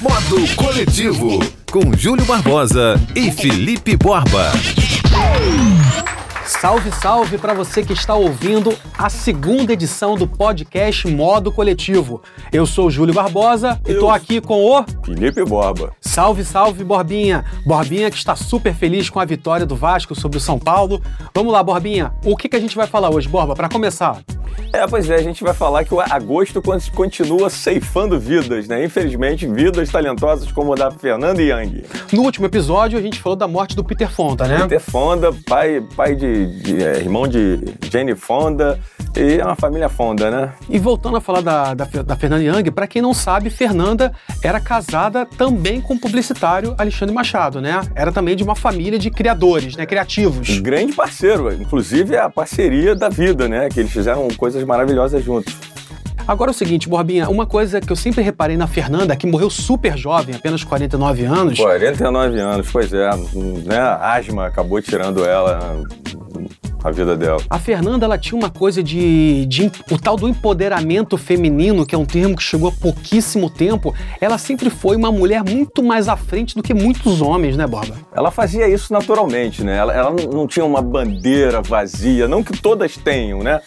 Modo Coletivo, com Júlio Barbosa e Felipe Borba. Salve, salve para você que está ouvindo a segunda edição do podcast Modo Coletivo. Eu sou o Júlio Barbosa e tô aqui com o Felipe Borba. Salve, salve, Borbinha. Borbinha que está super feliz com a vitória do Vasco sobre o São Paulo. Vamos lá, Borbinha. O que, que a gente vai falar hoje, Borba, para começar? É, pois é, a gente vai falar que o agosto continua ceifando vidas, né? Infelizmente, vidas talentosas como a da Fernanda Young. No último episódio, a gente falou da morte do Peter Fonda, né? Peter Fonda, pai, pai de, de é, irmão de Jane Fonda e é uma família Fonda, né? E voltando a falar da, da, da Fernanda Young, para quem não sabe, Fernanda era casada também com o publicitário Alexandre Machado, né? Era também de uma família de criadores, né? Criativos. Um grande parceiro, inclusive a parceria da vida, né? Que eles fizeram coisas maravilhosas juntos. Agora é o seguinte, Borbinha, uma coisa que eu sempre reparei na Fernanda, que morreu super jovem, apenas 49 anos. 49 anos, pois é. Né? A asma acabou tirando ela a vida dela. A Fernanda, ela tinha uma coisa de, de, o tal do empoderamento feminino, que é um termo que chegou há pouquíssimo tempo. Ela sempre foi uma mulher muito mais à frente do que muitos homens, né, Borba? Ela fazia isso naturalmente, né? Ela, ela não tinha uma bandeira vazia, não que todas tenham, né?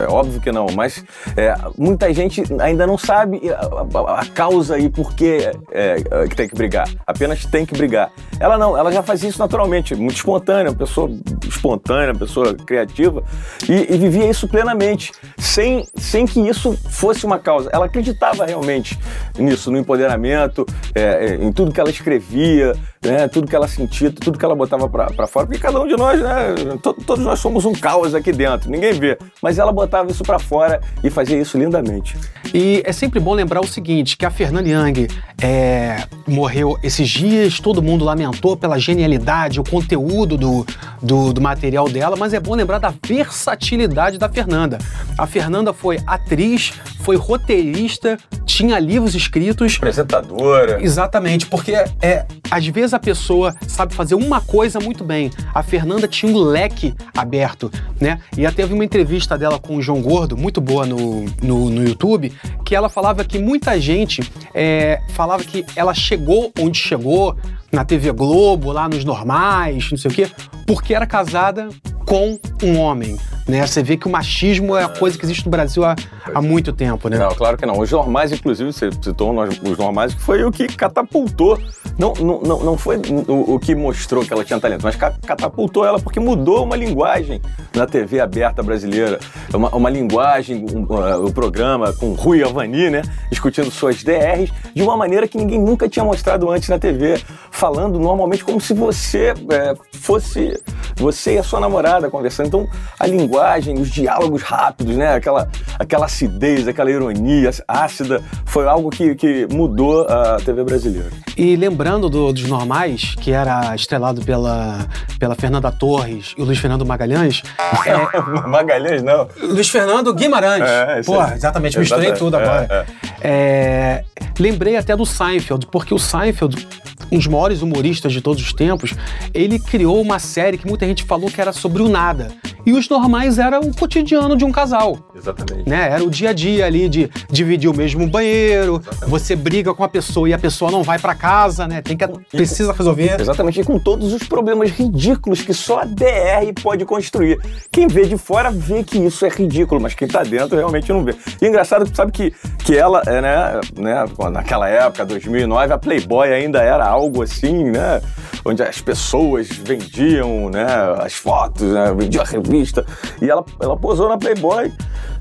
É óbvio que não, mas é, muita gente ainda não sabe a, a, a causa e por que, é, é, que tem que brigar. Apenas tem que brigar. Ela não, ela já fazia isso naturalmente, muito espontânea, uma pessoa espontânea, uma criativa, e, e, vivia isso plenamente, sem, sem que isso fosse uma causa. Ela acreditava realmente nisso, no empoderamento, é, é, em tudo que ela escrevia, né, tudo que ela sentia, tudo que ela botava para fora, porque cada um de nós, né, todos nós somos um caos aqui dentro, ninguém vê, mas ela botava isso para fora e fazia isso lindamente. E é sempre bom lembrar o seguinte, que a Fernanda Young é, morreu esses dias, todo mundo lamentou pela genialidade, o conteúdo do, do, do material dela, mas é bom lembrar da versatilidade da Fernanda. A Fernanda foi atriz, foi roteirista, tinha livros escritos. Apresentadora. Exatamente, porque é, às vezes a pessoa sabe fazer uma coisa muito bem. A Fernanda tinha um leque aberto, né? E até vi uma entrevista dela com o João Gordo, muito boa no, no, no YouTube, que ela falava que muita gente é, falava que ela chegou onde chegou, na TV Globo, lá nos normais, não sei o quê, porque era casada com um homem. Né? Você vê que o machismo é a coisa que existe no Brasil há, há muito tempo, né? Não, claro que não. Os normais, inclusive, você citou os normais, que foi o que catapultou. Não, não, não, não foi o, o que mostrou que ela tinha talento, mas catapultou ela porque mudou uma linguagem na TV aberta brasileira. Uma, uma linguagem, um, uh, o programa com Rui Avani, né? Discutindo suas DRs de uma maneira que ninguém nunca tinha mostrado antes na TV. Falando normalmente como se você é, fosse você e a sua namorada conversando. Então, a linguagem, os diálogos rápidos, né? Aquela, aquela acidez, aquela ironia ácida, foi algo que, que mudou a TV brasileira. E lembrando do, dos normais, que era estrelado pela, pela Fernanda Torres e o Luiz Fernando Magalhães. é... Magalhães, não. Luiz Fernando Guimarães. É, Pô, exatamente, misturei tudo agora. É, é. é, lembrei até do Seinfeld, porque o Seinfeld um dos maiores humoristas de todos os tempos, ele criou uma série que muita gente falou que era sobre o nada. E os normais era o cotidiano de um casal. Exatamente. Né? Era o dia a dia ali de dividir o mesmo banheiro, Exatamente. você briga com a pessoa e a pessoa não vai para casa, né? Tem que precisa resolver. Exatamente, e com todos os problemas ridículos que só a DR pode construir. Quem vê de fora vê que isso é ridículo, mas quem tá dentro realmente não vê. E é engraçado, sabe que, que ela, é, né, né, naquela época, 2009, a Playboy ainda era algo assim, né? Onde as pessoas vendiam né, as fotos, né, vendiam a revista. E ela, ela posou na Playboy,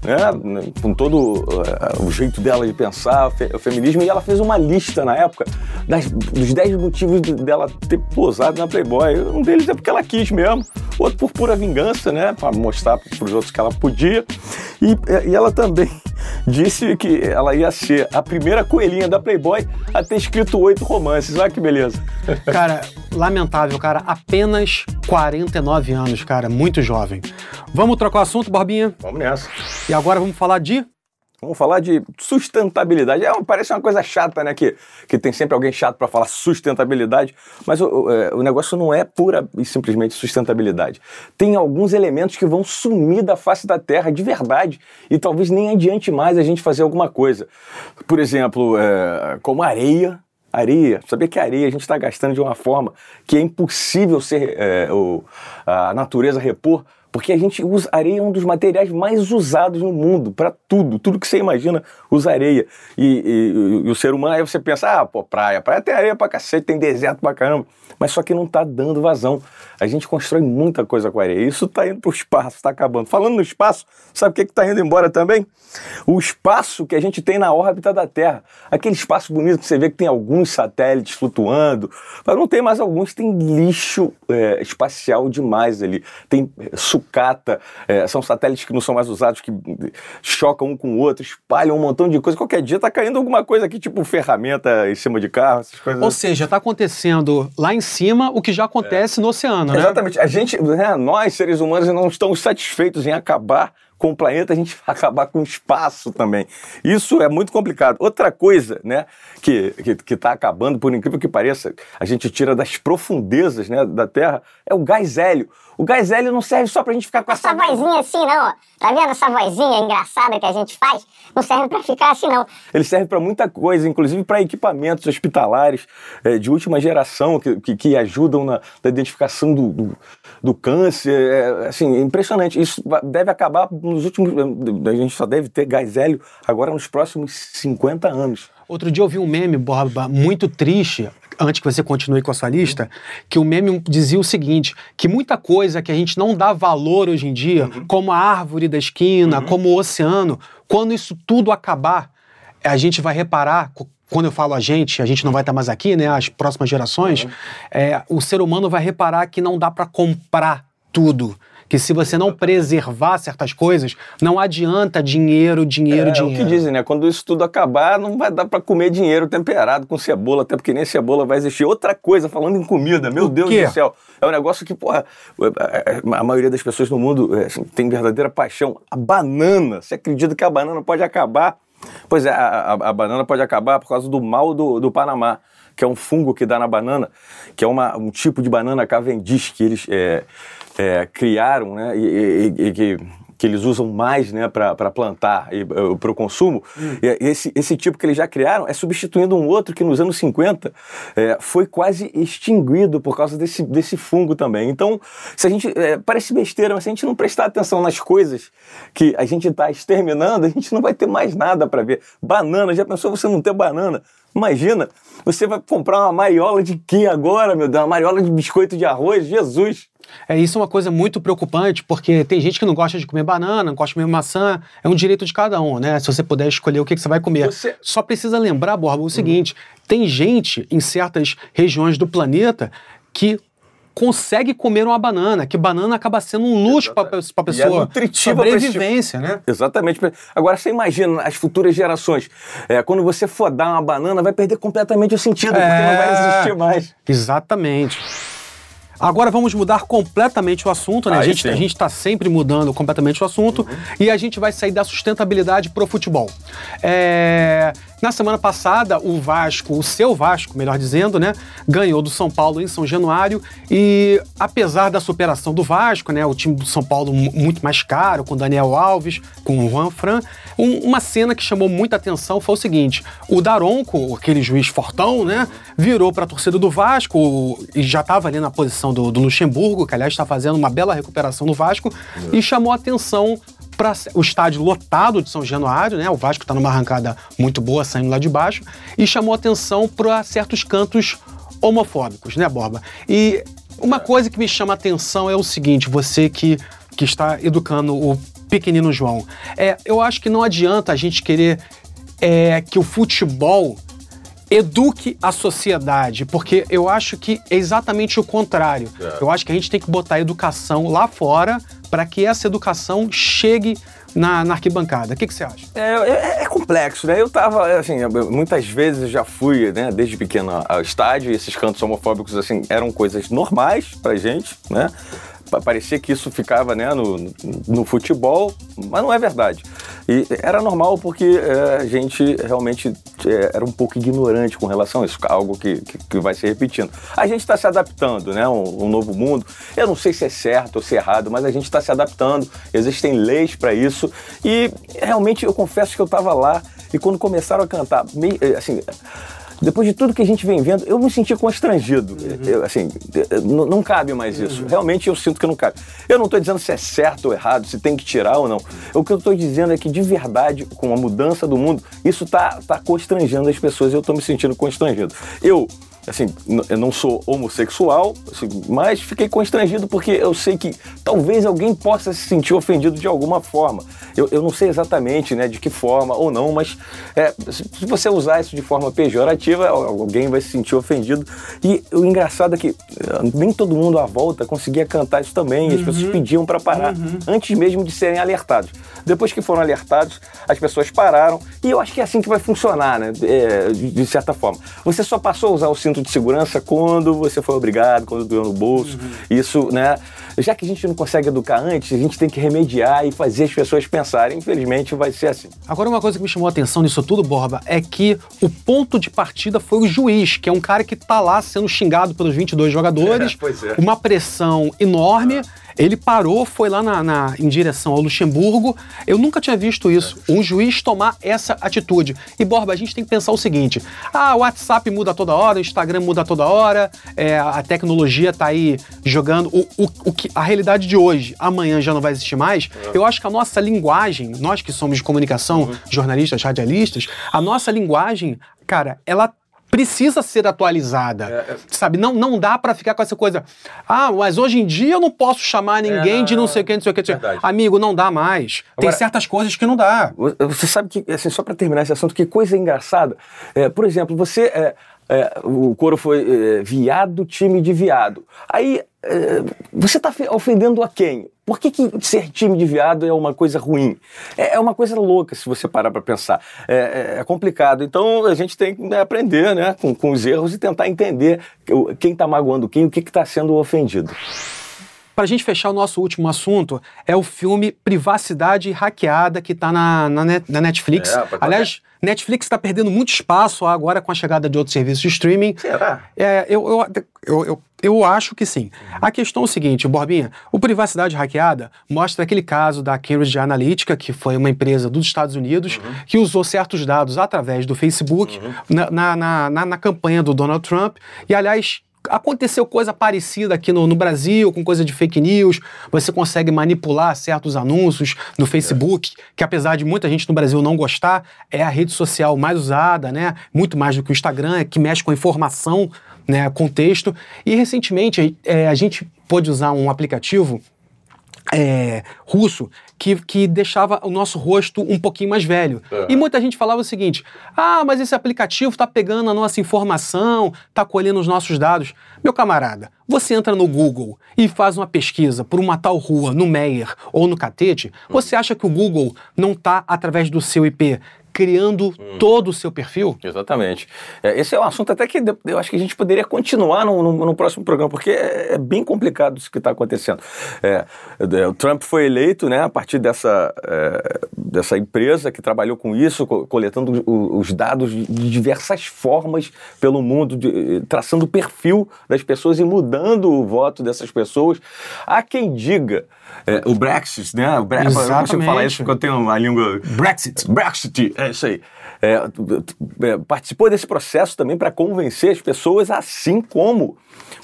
né, com todo uh, o jeito dela de pensar, o feminismo. E ela fez uma lista na época das, dos 10 motivos dela ter posado na Playboy. Um deles é porque ela quis mesmo, outro por pura vingança, né? Para mostrar para os outros que ela podia. E, e ela também disse que ela ia ser a primeira coelhinha da Playboy a ter escrito oito romances. Olha que beleza. Cara, lamentável, cara. Apenas 49 anos, cara. Muito jovem. Vamos trocar o assunto, Borbinha? Vamos nessa. E agora vamos falar de Vamos falar de sustentabilidade. É, parece uma coisa chata, né? Que, que tem sempre alguém chato para falar sustentabilidade, mas o, é, o, negócio não é pura e simplesmente sustentabilidade. Tem alguns elementos que vão sumir da face da Terra de verdade e talvez nem adiante mais a gente fazer alguma coisa. Por exemplo, é, como areia. Areia, sabia que areia a gente está gastando de uma forma que é impossível ser é, o, a natureza repor porque a gente usa areia é um dos materiais mais usados no mundo, para tudo, tudo que você imagina usa areia. E, e, e, o ser humano, aí você pensa, ah, pô, praia, praia tem areia pra cacete, tem deserto pra caramba. Mas só que não tá dando vazão. A gente constrói muita coisa com areia. Isso tá indo pro espaço, tá acabando. Falando no espaço, sabe o que, que tá indo embora também? O espaço que a gente tem na órbita da Terra. Aquele espaço bonito que você vê que tem alguns satélites flutuando, mas não tem mais alguns, tem lixo é, espacial demais ali. Tem sucata, é, são satélites que não são mais usados, que chocam um com o outro, espalham um montão de coisa. Qualquer dia tá caindo alguma coisa aqui, tipo ferramenta em cima de carro, essas coisas. Ou seja, tá acontecendo lá em cima o que já acontece é. no oceano, né? Exatamente. A gente, né, nós, seres humanos, não estamos satisfeitos em acabar com o planeta, a gente vai acabar com o espaço também. Isso é muito complicado. Outra coisa, né, que está que, que tá acabando, por incrível que pareça, a gente tira das profundezas né, da Terra, é o gás hélio. O gás hélio não serve só pra gente ficar com essa, essa vozinha assim, não. Tá vendo essa vozinha engraçada que a gente faz? Não serve pra ficar assim, não. Ele serve para muita coisa, inclusive para equipamentos hospitalares é, de última geração que, que, que ajudam na, na identificação do, do, do câncer. É, assim, é impressionante. Isso deve acabar nos últimos. A gente só deve ter gás hélio agora nos próximos 50 anos. Outro dia eu vi um meme, Borba, muito triste, antes que você continue com a sua lista, que o meme dizia o seguinte: que muita coisa que a gente não dá valor hoje em dia, uhum. como a árvore da esquina, uhum. como o oceano, quando isso tudo acabar, a gente vai reparar. Quando eu falo a gente, a gente não vai estar mais aqui, né? As próximas gerações, uhum. é, o ser humano vai reparar que não dá para comprar tudo que se você não preservar certas coisas, não adianta dinheiro, dinheiro, é, dinheiro. É o que dizem, né? Quando isso tudo acabar, não vai dar para comer dinheiro temperado com cebola, até porque nem cebola vai existir. Outra coisa, falando em comida, meu o Deus quê? do céu. É um negócio que, porra, a maioria das pessoas no mundo é, assim, tem verdadeira paixão. A banana. Você acredita que a banana pode acabar? Pois é, a, a, a banana pode acabar por causa do mal do, do Panamá que é um fungo que dá na banana, que é uma, um tipo de banana Cavendish que eles é, é, criaram, né, e, e, e que que eles usam mais né, para plantar e uh, para o consumo, hum. e esse, esse tipo que eles já criaram é substituindo um outro que nos anos 50 é, foi quase extinguido por causa desse, desse fungo também. Então, se a gente. É, parece besteira, mas se a gente não prestar atenção nas coisas que a gente está exterminando, a gente não vai ter mais nada para ver. Banana, já pensou você não ter banana? Imagina, você vai comprar uma mariola de quê agora, meu Deus? Uma mariola de biscoito de arroz? Jesus! É isso é uma coisa muito preocupante, porque tem gente que não gosta de comer banana, não gosta de comer maçã, é um direito de cada um, né? Se você puder escolher o que, que você vai comer. Você... Só precisa lembrar, Borba, o seguinte: uhum. tem gente em certas regiões do planeta que consegue comer uma banana, que banana acaba sendo um luxo para a pessoa. E é nutritiva sobrevivência, né? Exatamente. Agora você imagina as futuras gerações, é, quando você for dar uma banana, vai perder completamente o sentido, é... porque não vai existir mais. Exatamente. Agora vamos mudar completamente o assunto, né? a gente a está sempre mudando completamente o assunto uhum. e a gente vai sair da sustentabilidade pro futebol. É... Na semana passada, o Vasco, o seu Vasco, melhor dizendo, né, ganhou do São Paulo em São Januário e apesar da superação do Vasco, né, o time do São Paulo muito mais caro, com Daniel Alves, com o Juan Fran, um, uma cena que chamou muita atenção foi o seguinte: o Daronco, aquele juiz fortão, né, virou para a torcida do Vasco e já estava ali na posição do, do Luxemburgo, que aliás está fazendo uma bela recuperação no Vasco, e chamou atenção para o estádio lotado de São Januário, né? O Vasco está numa arrancada muito boa, saindo lá de baixo, e chamou atenção para certos cantos homofóbicos, né, Borba? E uma coisa que me chama atenção é o seguinte: você que, que está educando o pequenino João, é, eu acho que não adianta a gente querer é, que o futebol eduque a sociedade, porque eu acho que é exatamente o contrário. É. Eu acho que a gente tem que botar a educação lá fora para que essa educação chegue na, na arquibancada. O que, que você acha? É, é, é, complexo, né? Eu tava, assim, muitas vezes já fui, né, desde pequeno ao estádio, e esses cantos homofóbicos, assim, eram coisas normais pra gente, né? parecia que isso ficava né, no, no futebol, mas não é verdade. E era normal porque é, a gente realmente é, era um pouco ignorante com relação a isso, algo que, que, que vai se repetindo. A gente está se adaptando, né? Um, um, novo mundo. Eu não sei se é certo ou se é errado, mas a gente está se adaptando. Existem leis para isso. E realmente eu confesso que eu estava lá e quando começaram a cantar, assim depois de tudo que a gente vem vendo, eu me senti constrangido. Uhum. Eu, assim, não, não, cabe mais isso. Uhum. Realmente eu sinto que não cabe. Eu não estou dizendo se é certo ou errado, se tem que tirar ou não. O que eu estou dizendo é que, de verdade, com a mudança do mundo, isso está tá constrangendo as pessoas. Eu estou me sentindo constrangido. Eu assim, eu não sou homossexual, assim, mas fiquei constrangido porque eu sei que talvez alguém possa se sentir ofendido de alguma forma. Eu, eu não sei exatamente né, de que forma ou não, mas é, se você usar isso de forma pejorativa, alguém vai se sentir ofendido. E o engraçado é que eh, nem todo mundo à volta conseguia cantar isso também, uhum. e as pessoas uhum. pediam para parar uhum. antes mesmo de serem alertados. Depois que foram alertados, as pessoas pararam, e eu acho que é assim que vai funcionar, né, é, de, de certa forma. Você só passou a usar o cinto cinto de segurança quando você foi obrigado, quando doeu no bolso. Uhum. Isso, né? Já que a gente não consegue educar antes, a gente tem que remediar e fazer as pessoas pensarem. Infelizmente, vai ser assim. Agora, uma coisa que me chamou a atenção nisso tudo, Borba, é que o ponto de partida foi o juiz, que é um cara que tá lá sendo xingado pelos 22 jogadores. É, é. Uma pressão enorme. Ah ele parou, foi lá na, na, em direção ao Luxemburgo. Eu nunca tinha visto isso. Um juiz tomar essa atitude. E, Borba, a gente tem que pensar o seguinte: ah, o WhatsApp muda toda hora, o Instagram muda toda hora, é, a tecnologia tá aí jogando. O, o, o, que, a realidade de hoje, amanhã já não vai existir mais. Eu acho que a nossa linguagem, nós que somos de comunicação, uhum. jornalistas, radialistas, a nossa linguagem, cara, ela precisa ser atualizada. É, é... Sabe? Não, não dá para ficar com essa coisa. Ah, mas hoje em dia eu não posso chamar ninguém é, de não sei o que, não sei o que. Verdade. Amigo, não dá mais. Agora, Tem certas coisas que não dá. Você sabe que, assim, só para terminar esse assunto, que coisa engraçada. É, por exemplo, você. É, é, o coro foi é, viado, time de viado. Aí é, você está ofendendo a quem? Por que, que, ser time de viado é uma coisa ruim? É, é uma coisa louca se você parar para pensar. É, é, é, complicado. Então a gente tem que né, aprender né, com, com, os erros e tentar entender quem está magoando quem, o que está sendo ofendido. Para a gente fechar o nosso último assunto, é o filme Privacidade Hackeada, que está na, na, na, Netflix. É, Aliás, Netflix está perdendo muito espaço agora com a chegada de outros serviços de streaming. Será? É, eu, eu, eu, eu, eu acho que sim. Uhum. A questão é o seguinte, Borbinha, o Privacidade Hackeada mostra aquele caso da Cambridge Analytica, que foi uma empresa dos Estados Unidos, uhum. que usou certos dados através do Facebook uhum. na, na, na, na campanha do Donald Trump. E, aliás, aconteceu coisa parecida aqui no, no, Brasil, com coisa de fake news. Você consegue manipular certos anúncios no Facebook, é. que apesar de muita gente no Brasil não gostar, é a rede social mais usada, né? Muito mais do que o Instagram, é que mexe com informação, né? Contexto. E recentemente é, a gente pôde usar um aplicativo é, russo que, que deixava o nosso rosto um pouquinho mais velho. E muita gente falava o seguinte: ah, mas esse aplicativo está pegando a nossa informação, está colhendo os nossos dados. Meu camarada, você entra no Google e faz uma pesquisa por uma tal rua no Meyer ou no Catete, você acha que o Google não está, através do seu IP, criando hum. todo o seu perfil? Exatamente. É, esse é um assunto até que eu acho que a gente poderia continuar no, no, no próximo programa, porque é, é bem complicado isso que está acontecendo. É, é, o Trump foi eleito né, a partir dessa, é, dessa empresa que trabalhou com isso, coletando os dados de diversas formas pelo mundo, de, traçando o perfil das pessoas e mudando o voto dessas pessoas. Há quem diga o Brexit, né? O Bre Exatamente. Eu não consigo falar isso porque eu tenho a língua. Brexit. Brexit, é isso aí. É, é, participou desse processo também para convencer as pessoas, assim como,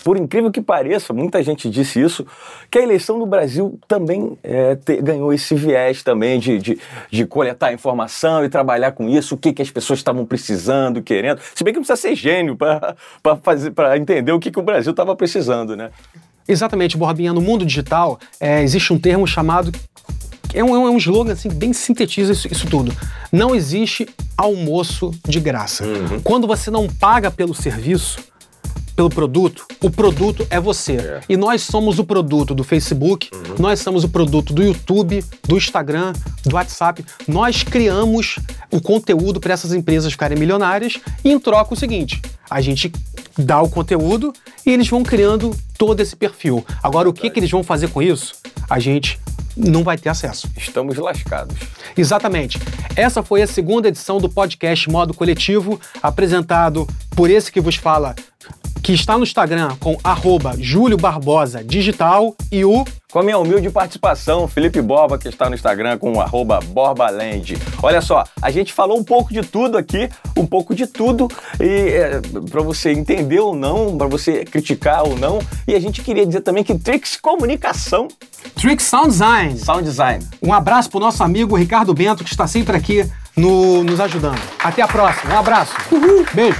por incrível que pareça, muita gente disse isso, que a eleição no Brasil também é, te, ganhou esse viés também de, de, de, coletar informação e trabalhar com isso, o que, que as pessoas estavam precisando, querendo. Se bem que não precisa ser gênio para entender o que, que o Brasil estava precisando, né? Exatamente, Borbinha. No mundo digital, é, existe um termo chamado. É um, é um slogan assim, bem sintetiza isso, isso tudo. Não existe almoço de graça. Uhum. Quando você não paga pelo serviço, pelo produto, o produto é você. É. E nós somos o produto do Facebook, uhum. nós somos o produto do YouTube, do Instagram, do WhatsApp. Nós criamos o conteúdo para essas empresas ficarem milionárias e em troca o seguinte: a gente dá o conteúdo e eles vão criando todo esse perfil. Agora, o que, que eles vão fazer com isso? A gente não vai ter acesso. Estamos lascados. Exatamente. Essa foi a segunda edição do podcast Modo Coletivo, apresentado por esse que vos fala, que está no Instagram com arroba Júlio Barbosa Digital e o com a minha humilde participação, Felipe Borba, que está no Instagram com arroba BorbaLand. Olha só, a gente falou um pouco de tudo aqui, um pouco de tudo, e é, para você entender ou não, para você criticar ou não. E a gente queria dizer também que Trix Comunicação. Trix Sound Design. Sound Design. Um abraço pro nosso amigo Ricardo Bento, que está sempre aqui no, nos ajudando. Até a próxima. Um abraço. Uhul. Beijo.